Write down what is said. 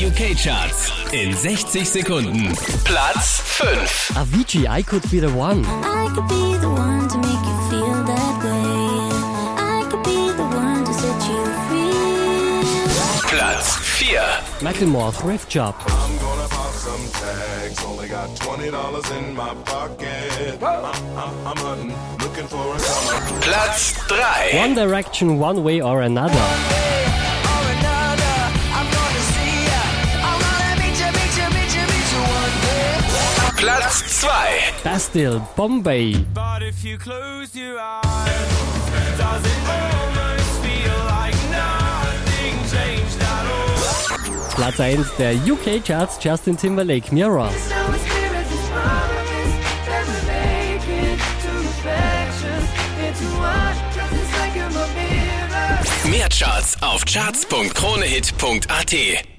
UK-Charts in 60 Sekunden. Platz 5. Avicii, I could be the one. I could be the one to make you feel that way. I could be the one to set you free. Platz 4. Macklemore, Thrift Job. I'm gonna pop some tags. Only got $20 in my pocket. I'm, I'm, I'm hunting, looking for a summer. Platz 3. One Direction, One Way or Another. Platz 2. Bastille, Bombay. But if you close your eyes, does it almost feel like nothing changed at all? Platz 1 der UK Charts, Justin Timberlake, Mirrors. Mehr Charts auf charts.kronehit.at.